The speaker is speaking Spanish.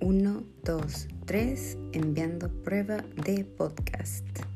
1, 2, 3, enviando prueba de podcast.